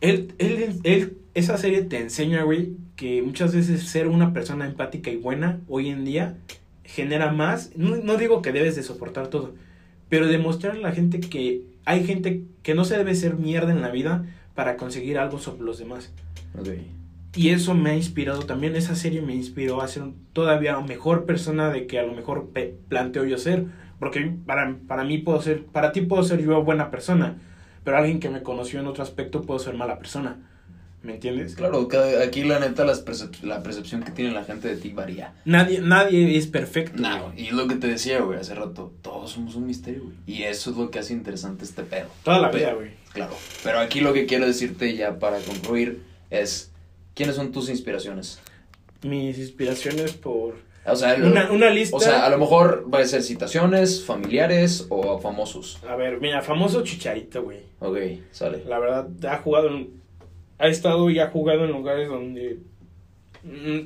Él, él, él, esa serie te enseña, güey, que muchas veces ser una persona empática y buena hoy en día genera más. No, no digo que debes de soportar todo, pero demostrarle a la gente que hay gente que no se debe ser mierda en la vida para conseguir algo sobre los demás. Y eso me ha inspirado también, esa serie me inspiró a ser todavía mejor persona de que a lo mejor planteo yo ser. Porque para, para mí puedo ser, para ti puedo ser yo buena persona, pero alguien que me conoció en otro aspecto puedo ser mala persona. ¿Me entiendes? Claro, cada- aquí la neta las percep- la percepción que tiene la gente de ti varía. Nadie, nadie es perfecto. No, güey. y es lo que te decía, güey, hace rato. Todos somos un misterio, güey. Y eso es lo que hace interesante este pedo. Toda la vida, güey. Claro. Pero aquí lo que quiero decirte ya para concluir es, ¿quiénes son tus inspiraciones? Mis inspiraciones por... O sea, el- Una, una lista... o sea, a lo mejor va a ser citaciones, familiares o famosos. A ver, mira, famoso Chicharito, güey. Ok, sale. La verdad, ha jugado en- Ha estado y ha jugado en lugares donde... mm,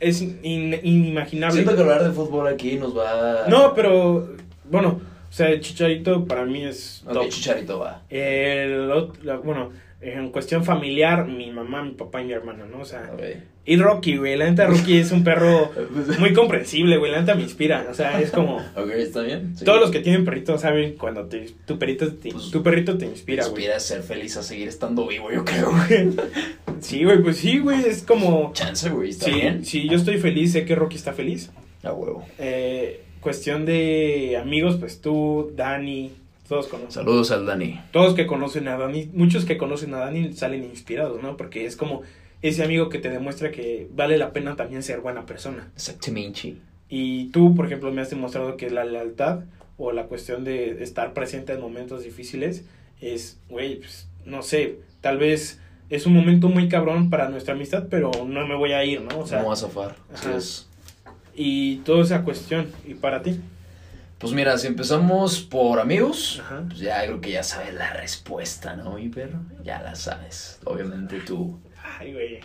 es in- inimaginable. Siento que hablar de fútbol aquí nos va... No, pero... Bueno, o sea, Chicharito para mí es Ok, top. Chicharito va. El la- bueno, en cuestión familiar, mi mamá, mi papá y mi hermana, ¿no? O sea, y Rocky, güey. La neta, Rocky es un perro muy comprensible, güey. La neta me inspira. O sea, es como. Ok, ¿está bien? Sí. Todos los que tienen perritos saben cuando te- tu, perrito te, Pues, tu perrito te inspira, güey. inspira a ser feliz, a seguir estando vivo, yo creo, güey. Sí, güey, pues sí, güey. Es como. Chance, güey, está Sí, bien. si yo estoy feliz, sé que Rocky está feliz. A huevo. Eh, cuestión de amigos, pues tú, Dani, todos conocen. Saludos al Dani. todos que conocen a Dani, muchos que conocen a Dani salen inspirados, ¿no? Porque es como ese amigo que te demuestra que vale la pena también ser buena persona. Exactamente. Y tú, por ejemplo, me has demostrado que la lealtad o la cuestión de estar presente en momentos difíciles es, güey, pues, no sé, tal vez es un momento muy cabrón para nuestra amistad, pero no me voy a ir, ¿no? O sea, no va a zafar. Y toda esa cuestión, y para ti. Pues mira, si empezamos por amigos, Ajá. pues ya creo que ya sabes la respuesta, ¿no, mi perro? Ya la sabes. Obviamente tú. Ay, güey.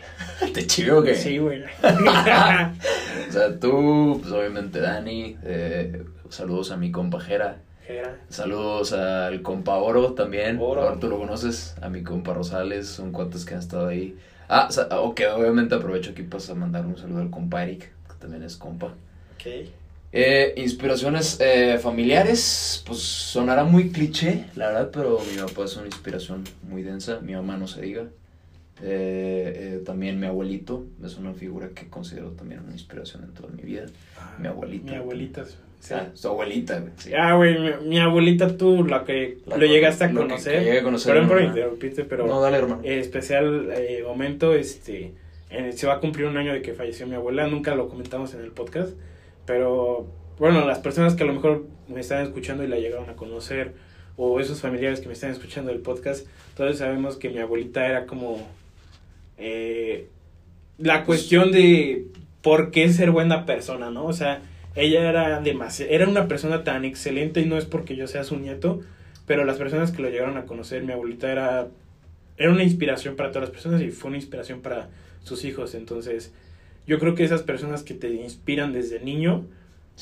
¿Te chivo que? Sí, güey. O sea, tú, pues obviamente Dani. eh, saludos a mi compajera. Era. Saludos al compa Oro también. Oro. Ahora tú lo conoces. A mi compa Rosales. Son cuantos que han estado ahí. Ah, ok, obviamente aprovecho aquí para mandar un saludo al compa Eric, que también es compa. Ok. Eh, inspiraciones eh, familiares, pues sonará muy cliché, la verdad, pero mi papá es una inspiración muy densa, mi mamá no se diga. Eh, eh, también mi abuelito es una figura que considero también una inspiración en toda mi vida. Mi abuelita. Mi abuelita. sí. Ah, su abuelita, güey. sí. Ah, güey, mi, mi abuelita tú, la que La lo llegaste a que- conocer. que llegué a conocer, Perdón por ¿no? interrumpirte, pero No, dale, hermano. especial eh, momento, este, se va a cumplir un año de que falleció mi abuela, nunca lo comentamos en el podcast, pero bueno, las personas que a lo mejor me están escuchando y la llegaron a conocer, o esos familiares que me están escuchando el podcast, todos sabemos que mi abuelita era como eh, la cuestión de por qué ser buena persona, ¿no? O sea, ella era demasiado, era una persona tan excelente y no es porque yo sea su nieto, pero las personas que lo llegaron a conocer, mi abuelita era, era una inspiración para todas las personas y fue una inspiración para sus hijos. Entonces, yo creo que esas personas que te inspiran desde niño,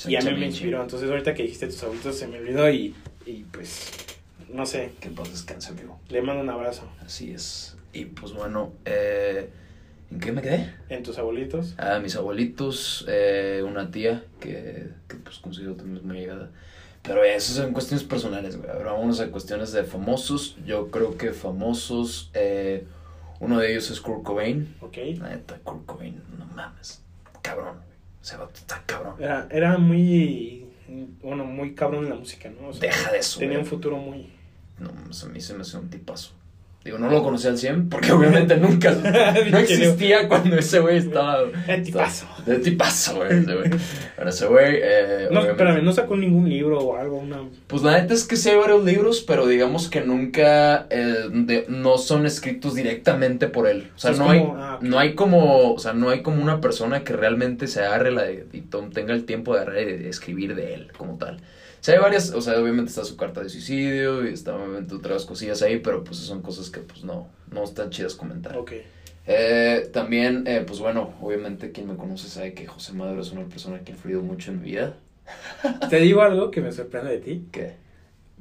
y a mí me inspiró. Entonces, ahorita que dijiste tus abuelitos, se me olvidó y, y pues, no sé, Que en paz descanse, amigo. le mando un abrazo. Así es. Y pues bueno, eh, ¿en qué me quedé? En tus abuelitos. A mis abuelitos, eh, una tía que, que pues considero también muy llegada. Pero eso son cuestiones personales, güey. Ahora vámonos a cuestiones de famosos. Yo creo que famosos, eh, uno de ellos es Kurt Cobain. Ok. La neta, Kurt Cobain, no mames. Cabrón, güey. Se va a está cabrón. Era, era muy, bueno, muy cabrón en la música, ¿no? O sea, Deja de eso, Tenía güey. un futuro muy... No, a mí se me hace un tipazo. Digo, no lo conocí al 100 porque obviamente nunca, no existía cuando ese güey estaba... Eh, tipazo. De tipazo, güey, ese güey. Pero ese güey, eh, No, espérame, no sacó ningún libro o algo, una... Pues la neta es que sí hay varios libros, pero digamos que nunca eh, de- no son escritos directamente por él. O sea, no como- hay, ah, no hay como, o sea, no hay como una persona que realmente se agarre la de- y tom- tenga el tiempo de agarrar y de, de escribir de él como tal. O sea, hay varias, o sea, obviamente está su carta de suicidio y está obviamente otras cosillas ahí, pero pues son cosas que pues no, no están chidas comentar. Ok. Eh, también, eh, pues bueno, obviamente quien me conoce sabe que José Madero es una persona que ha influido mucho en mi vida. Te digo algo que me sorprende de ti. Que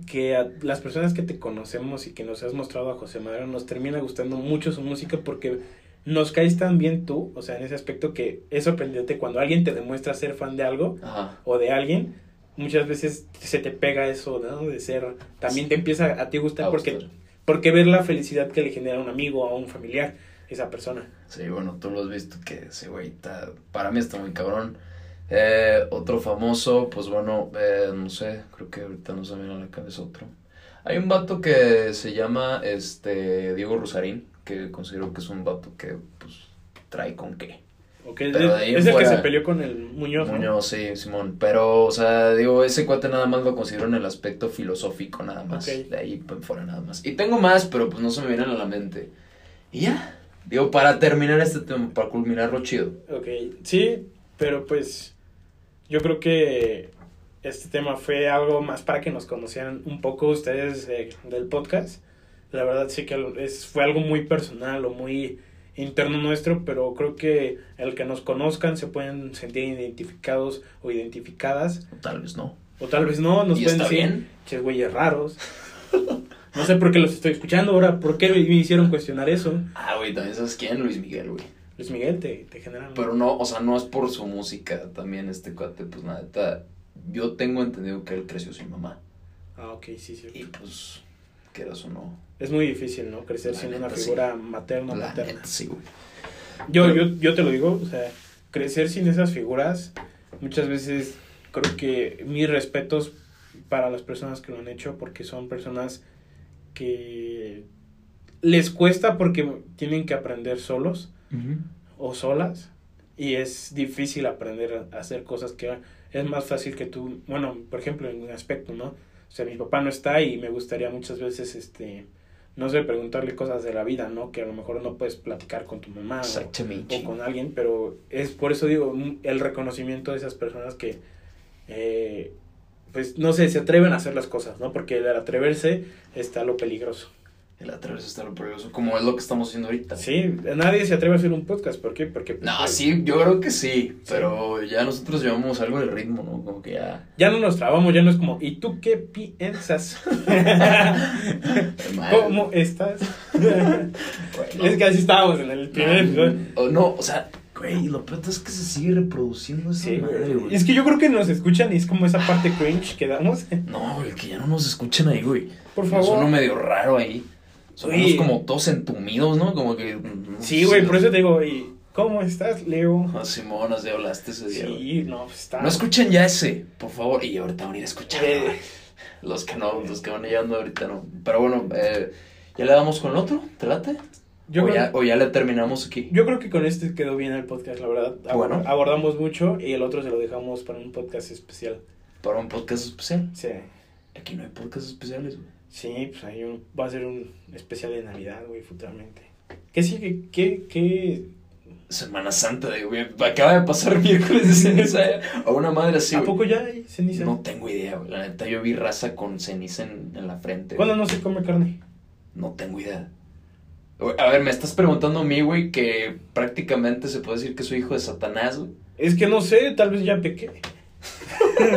que a las personas que te conocemos y que nos has mostrado a José Madero nos termina gustando mucho su música porque nos caes tan bien tú, o sea, en ese aspecto que es sorprendente cuando alguien te demuestra ser fan de algo Ajá. o de alguien, muchas veces se te pega eso, ¿no? De ser, también te empieza a ti gustar A porque, gustar. porque ver la felicidad que le genera a un amigo o a un familiar, esa persona. Sí, bueno, tú lo has visto que ese güey está, para mí está muy cabrón. Eh, otro famoso, pues bueno, eh, no sé, creo que ahorita no se me viene a la cabeza otro. Hay un vato que se llama este Diego Rosarín, que considero que es un vato que, pues, trae con qué. Ok, Pero de ahí es el que se peleó con el Muñoz, ¿no? Muñoz, sí, Simón. Pero, o sea, digo, ese cuate nada más lo considero en el aspecto filosófico, nada más. De ahí fuera nada más. Y tengo más, pero pues no se me vienen a la mente. Y ya. Digo, para terminar este tema, para culminarlo chido. Ok, sí, pero pues yo creo que este tema fue algo más para que nos conocieran un poco ustedes eh, del podcast. La verdad sí que es, fue algo muy personal o muy interno nuestro, pero creo que el que nos conozcan se pueden sentir identificados o identificadas, O tal vez no. o tal vez no, nos pueden decir, bien. che güeyes raros. No sé por qué los estoy escuchando ahora, ¿por qué me hicieron cuestionar eso? Ah, güey, también sabes quién, Luis Miguel, güey. Luis Miguel te, te generan... Pero no, o sea, no es por su música también este cuate, pues nada, yo tengo entendido que él creció sin mamá. Ah, ok, sí, sí. Y pues, quieras o no. Es muy difícil, ¿no? Crecer La sin una sí. figura materna o materna. neta, sí, güey. Yo, Pero- yo, yo te lo digo, o sea, crecer sin esas figuras, muchas veces creo que mis respetos para las personas que lo han hecho, porque son personas que les cuesta porque tienen que aprender solos o solas y es difícil aprender a hacer cosas que es más fácil que tú, bueno, por ejemplo, en un aspecto, ¿no? O sea, mi papá no está y me gustaría muchas veces, este, no sé, preguntarle cosas de la vida, ¿no? Que a lo mejor no puedes platicar con tu mamá o, con alguien, pero es por eso digo, el reconocimiento de esas personas que, eh, pues, no sé, se atreven a hacer las cosas, ¿no? Porque el atreverse está lo peligroso. El atreverse está lo peligroso, como es lo que estamos haciendo ahorita. Sí, nadie se atreve a hacer un podcast, ¿por qué? Porque... No, pues, sí, yo creo que sí, pero ya nosotros llevamos algo de ritmo, ¿no? Como que ya... Ya no nos trabamos, ya no es como, ¿y tú qué piensas? ¿Cómo estás? es que así estábamos en el primer episodio. No, no, o sea, güey, lo peor es que se sigue reproduciendo esa Sí, madre, güey. Es que yo creo que nos escuchan y es como esa parte cringe que damos. No, güey, que ya no nos escuchen ahí, güey. Por Suena favor. medio raro ahí. Sonamos Oye. como todos entumidos, ¿no? Como que... no Sí, güey, por eso te digo, ¿y cómo estás, Leo? Ah, Simón, así hablaste ese día. Sí, no, pues está. No escuchen ya ese, por favor. Y ahorita van a ir a escuchar. Eh. Los que no, los que van llegando ahorita no. Pero bueno, eh, ¿ya le damos con el otro? ¿Te late? Yo o, creo, ya, o ya le terminamos aquí. yo creo que con este quedó bien el podcast, la verdad. Bueno. Abordamos mucho y el otro se lo dejamos para un podcast especial. Para un podcast especial. Sí. Aquí no hay podcast especiales, güey. Sí, pues hay un, va a ser un especial de Navidad, güey, futuramente. ¿Qué sigue? ¿Qué, qué? Semana Santa, de, güey. Acaba de pasar miércoles de ceniza. eh, A una madre así, ¿A güey. poco ya hay ceniza? No tengo idea, güey. La neta, yo vi raza con ceniza en, en la frente. ¿Cuándo güey. no se come carne? No tengo idea. A ver, me estás preguntando a mí, güey, que prácticamente se puede decir que soy hijo de Satanás, güey. Es que no sé, tal vez ya pequé.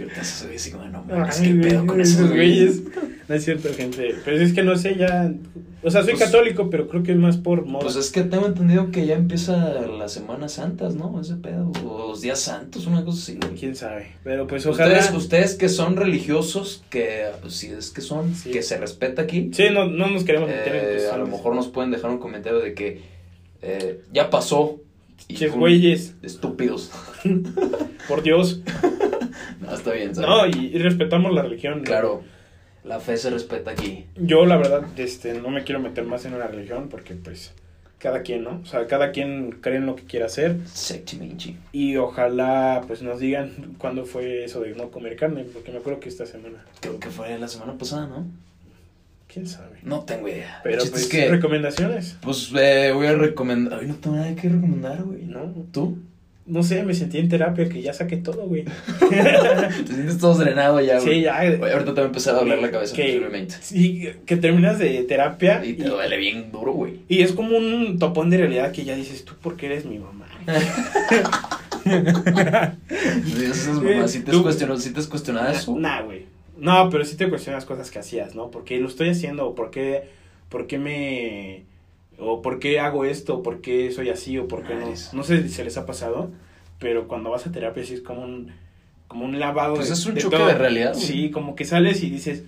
Y ahorita se ve así como, no mames, qué pedo con esos güeyes. No es cierto, gente. Pero es que no sé, ya. O sea, soy Pues- católico, pero creo que es más por moda. Pues es que tengo entendido que ya empieza las Semanas Santas, ¿no? Ese pedo. O los días santos, una cosa así. Quién sabe. Pero pues ojalá. Ustedes, ustedes que son religiosos, que pues, si es que son, Sí. que se respeta aquí, Sí, no, no nos queremos meter en eh, a lo mejor nos pueden dejar un comentario de que eh, ya pasó. y un- güeyes, Estúpidos. por Dios. No, está bien, ¿sabes? No, y, y respetamos la religión. Claro, la fe se respeta aquí. Yo, la verdad, este, no me quiero meter más en una religión porque, pues, cada quien, ¿no? O sea, cada quien cree en lo que quiera hacer. Y ojalá, pues, nos digan cuándo fue eso de no comer carne, porque me acuerdo que esta semana. Creo que fue la semana pasada, ¿no? ¿Quién sabe? No tengo idea. Pero, pues, es que, recomendaciones. pues, eh, voy a recomendar. Ay, no tengo nada que recomendar, güey. No, ¿Tú? No sé, me sentí en terapia que ya saqué todo, güey. Te sientes todo drenado ya, güey. sí, ya. Ahorita te va a empezar a doler la cabeza, que, posiblemente. Sí, que terminas de terapia Y te duele bien duro, güey. y es como un topón de realidad que ya dices, tú, ¿por qué eres mi mamá? Sí, esas mamás, ¿sí te cuestionado, sí te has cuestionado eso? Nah, güey. No, pero sí te cuestionas cosas que hacías, ¿no? ¿Por qué lo estoy haciendo? ¿O por qué, por qué me... o por qué hago esto? ¿O por qué soy así? ¿O por qué no? No sé si se les ha pasado, pero cuando vas a terapia sí es como un, como un lavado Pues de- es un de choque todo. de realidad. Sí, como que sales y dices,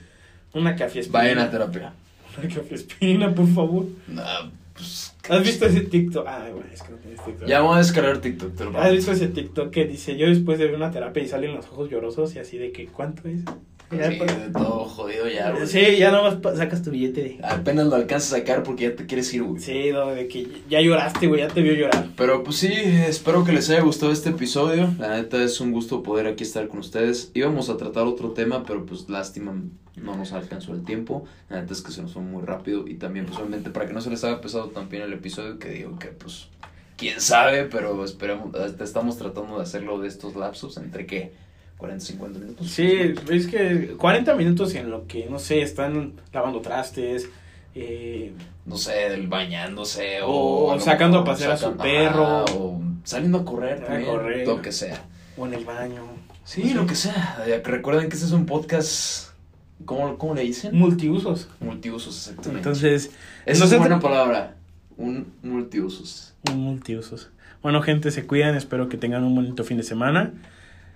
una café Vayan a terapia. Una café espina, por favor. Nah, pues. ¿Has visto ese TikTok? Ah, güey, es que no tienes TikTok. Ya vamos a descargar TikTok, te lo ¿Has visto ese TikTok que dice, yo después de ver una terapia y salen los ojos llorosos y así de que, ¿cuánto es? Ya, Sí, pues, de todo jodido ya, güey. sí, ya nomás sacas tu billete de... Apenas lo alcanzas a sacar porque ya te quieres ir, güey. Sí, no, de que ya lloraste, güey, ya te vio llorar. Pero pues sí, espero que les haya gustado este episodio. La neta es un gusto poder aquí estar con ustedes. Íbamos a tratar otro tema, pero pues lástima, no nos alcanzó el tiempo. La neta es que se nos fue muy rápido. Y también, pues obviamente, para que no se les haga pesado también el episodio, que digo que pues, quién sabe, pero esperemos, hasta estamos tratando de hacerlo de estos lapsos, entre qué, 40, 50 minutos. Sí, es que 40 minutos en lo que, no sé, están lavando trastes, eh, No sé, bañándose o... O sacando a pasear a su perro. o saliendo a correr A correr. lo que sea. o en el baño. Sí, lo que sea. Eh, Recuerden que este es un podcast. ¿Cómo, cómo le dicen? Multiusos. Multiusos, exactamente. Entonces, Esa es buena palabra. Un multiusos. un multiusos. Bueno, gente, se cuidan, espero que tengan un bonito fin de semana.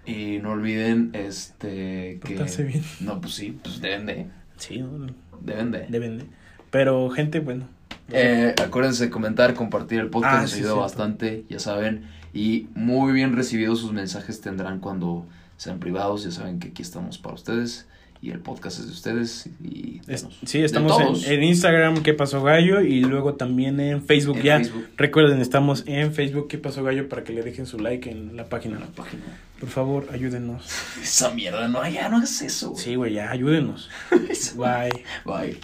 Y no olviden, este. que bien. No, pues sí, pues deben de. Sí, no, Deben de. deben de. Pero, gente, bueno. Eh, acuérdense de comentar, compartir el podcast, Ah, nos sí, ayuda bastante, ya saben. Y muy bien recibidos sus mensajes tendrán cuando sean privados. Ya saben que aquí estamos para ustedes. Y el podcast es de ustedes. Y de Es- nos- sí, de estamos en, Instagram, ¿Qué pasó gallo? Y luego también en Facebook En ya. Facebook. Recuerden, estamos en Facebook, ¿Qué pasó gallo? Para que le dejen su like en la página. la página. Por favor, ayúdenos. Esa mierda, no, ya no hagas eso. güey. Sí, güey, ya, ayúdenos. Bye. Bye.